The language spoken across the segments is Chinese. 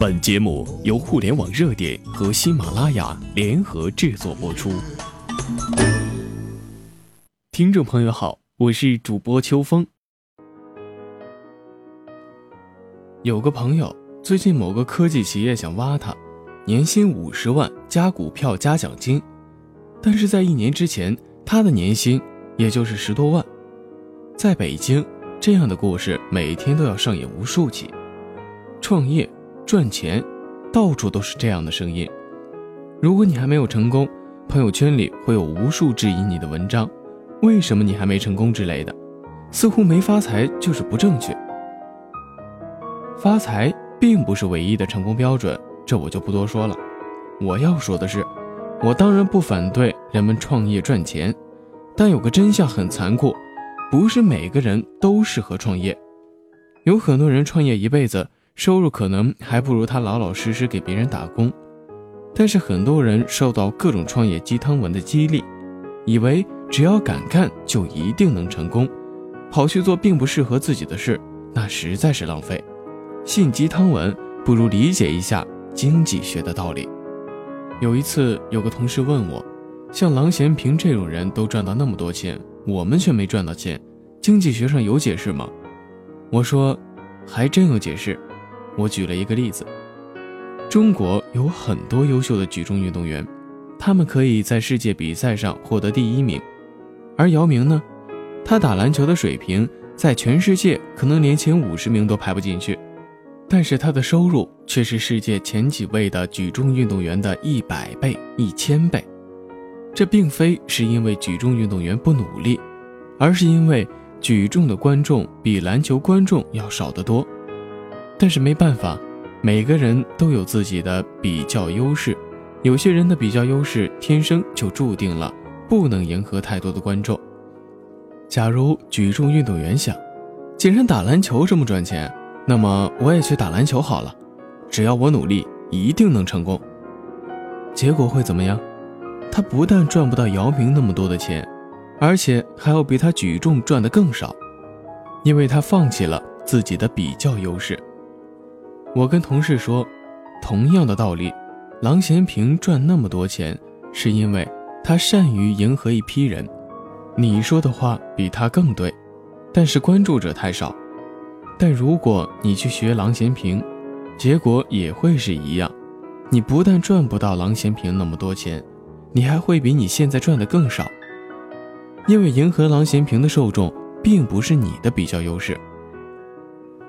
本节目由互联网热点和喜马拉雅联合制作播出。听众朋友好，我是主播秋风。有个朋友最近某个科技企业想挖他，年薪五十万加股票加奖金，但是在一年之前，他的年薪也就是十多万。在北京，这样的故事每天都要上演无数起，创业。赚钱，到处都是这样的声音。如果你还没有成功，朋友圈里会有无数质疑你的文章，为什么你还没成功之类的，似乎没发财就是不正确。发财并不是唯一的成功标准，这我就不多说了。我要说的是，我当然不反对人们创业赚钱，但有个真相很残酷，不是每个人都适合创业。有很多人创业一辈子。收入可能还不如他老老实实给别人打工，但是很多人受到各种创业鸡汤文的激励，以为只要敢干就一定能成功，跑去做并不适合自己的事，那实在是浪费。信鸡汤文不如理解一下经济学的道理。有一次，有个同事问我，像郎咸平这种人都赚到那么多钱，我们却没赚到钱，经济学上有解释吗？我说，还真有解释。我举了一个例子，中国有很多优秀的举重运动员，他们可以在世界比赛上获得第一名，而姚明呢，他打篮球的水平在全世界可能连前五十名都排不进去，但是他的收入却是世界前几位的举重运动员的一百倍、一千倍。这并非是因为举重运动员不努力，而是因为举重的观众比篮球观众要少得多。但是没办法，每个人都有自己的比较优势，有些人的比较优势天生就注定了不能迎合太多的观众。假如举重运动员想，既然打篮球这么赚钱，那么我也去打篮球好了，只要我努力，一定能成功。结果会怎么样？他不但赚不到姚明那么多的钱，而且还要比他举重赚的更少，因为他放弃了自己的比较优势。我跟同事说，同样的道理，郎咸平赚那么多钱，是因为他善于迎合一批人。你说的话比他更对，但是关注者太少。但如果你去学郎咸平，结果也会是一样。你不但赚不到郎咸平那么多钱，你还会比你现在赚的更少。因为迎合郎咸平的受众，并不是你的比较优势。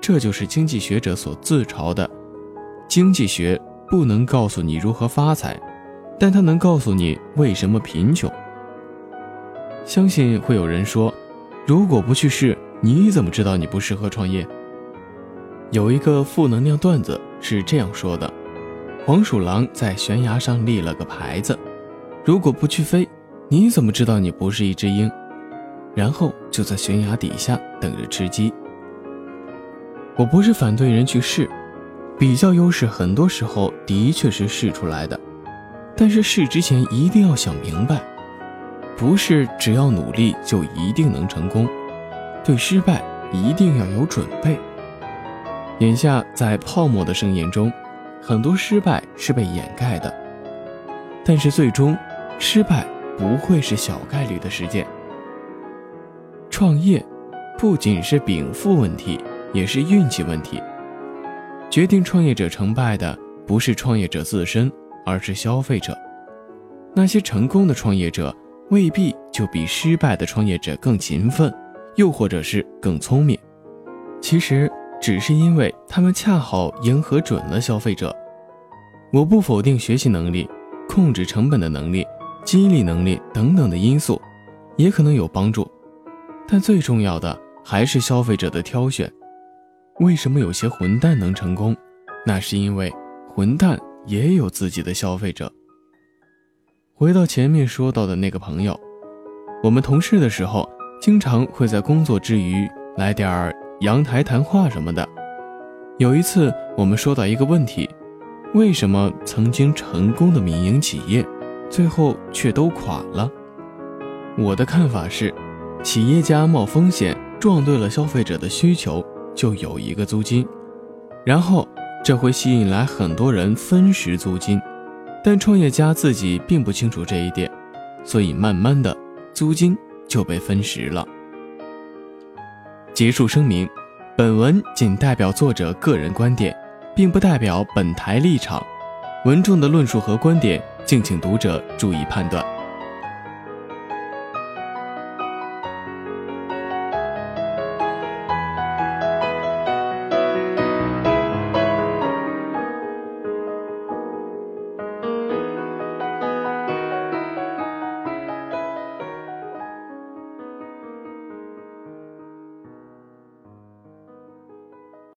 这就是经济学者所自嘲的，经济学不能告诉你如何发财，但它能告诉你为什么贫穷。相信会有人说，如果不去试，你怎么知道你不适合创业？有一个负能量段子是这样说的：黄鼠狼在悬崖上立了个牌子，如果不去飞，你怎么知道你不是一只鹰？然后就在悬崖底下等着吃鸡。我不是反对人去试，比较优势很多时候的确是试出来的，但是试之前一定要想明白，不是只要努力就一定能成功，对失败一定要有准备。眼下在泡沫的盛宴中，很多失败是被掩盖的，但是最终失败不会是小概率的事件。创业不仅是禀赋问题。也是运气问题。决定创业者成败的不是创业者自身，而是消费者。那些成功的创业者未必就比失败的创业者更勤奋，又或者是更聪明。其实只是因为他们恰好迎合准了消费者。我不否定学习能力、控制成本的能力、激励能力等等的因素，也可能有帮助，但最重要的还是消费者的挑选。为什么有些混蛋能成功？那是因为混蛋也有自己的消费者。回到前面说到的那个朋友，我们同事的时候，经常会在工作之余来点儿阳台谈话什么的。有一次，我们说到一个问题：为什么曾经成功的民营企业，最后却都垮了？我的看法是，企业家冒风险撞对了消费者的需求。就有一个租金，然后这会吸引来很多人分食租金，但创业家自己并不清楚这一点，所以慢慢的租金就被分食了。结束声明，本文仅代表作者个人观点，并不代表本台立场，文中的论述和观点，敬请读者注意判断。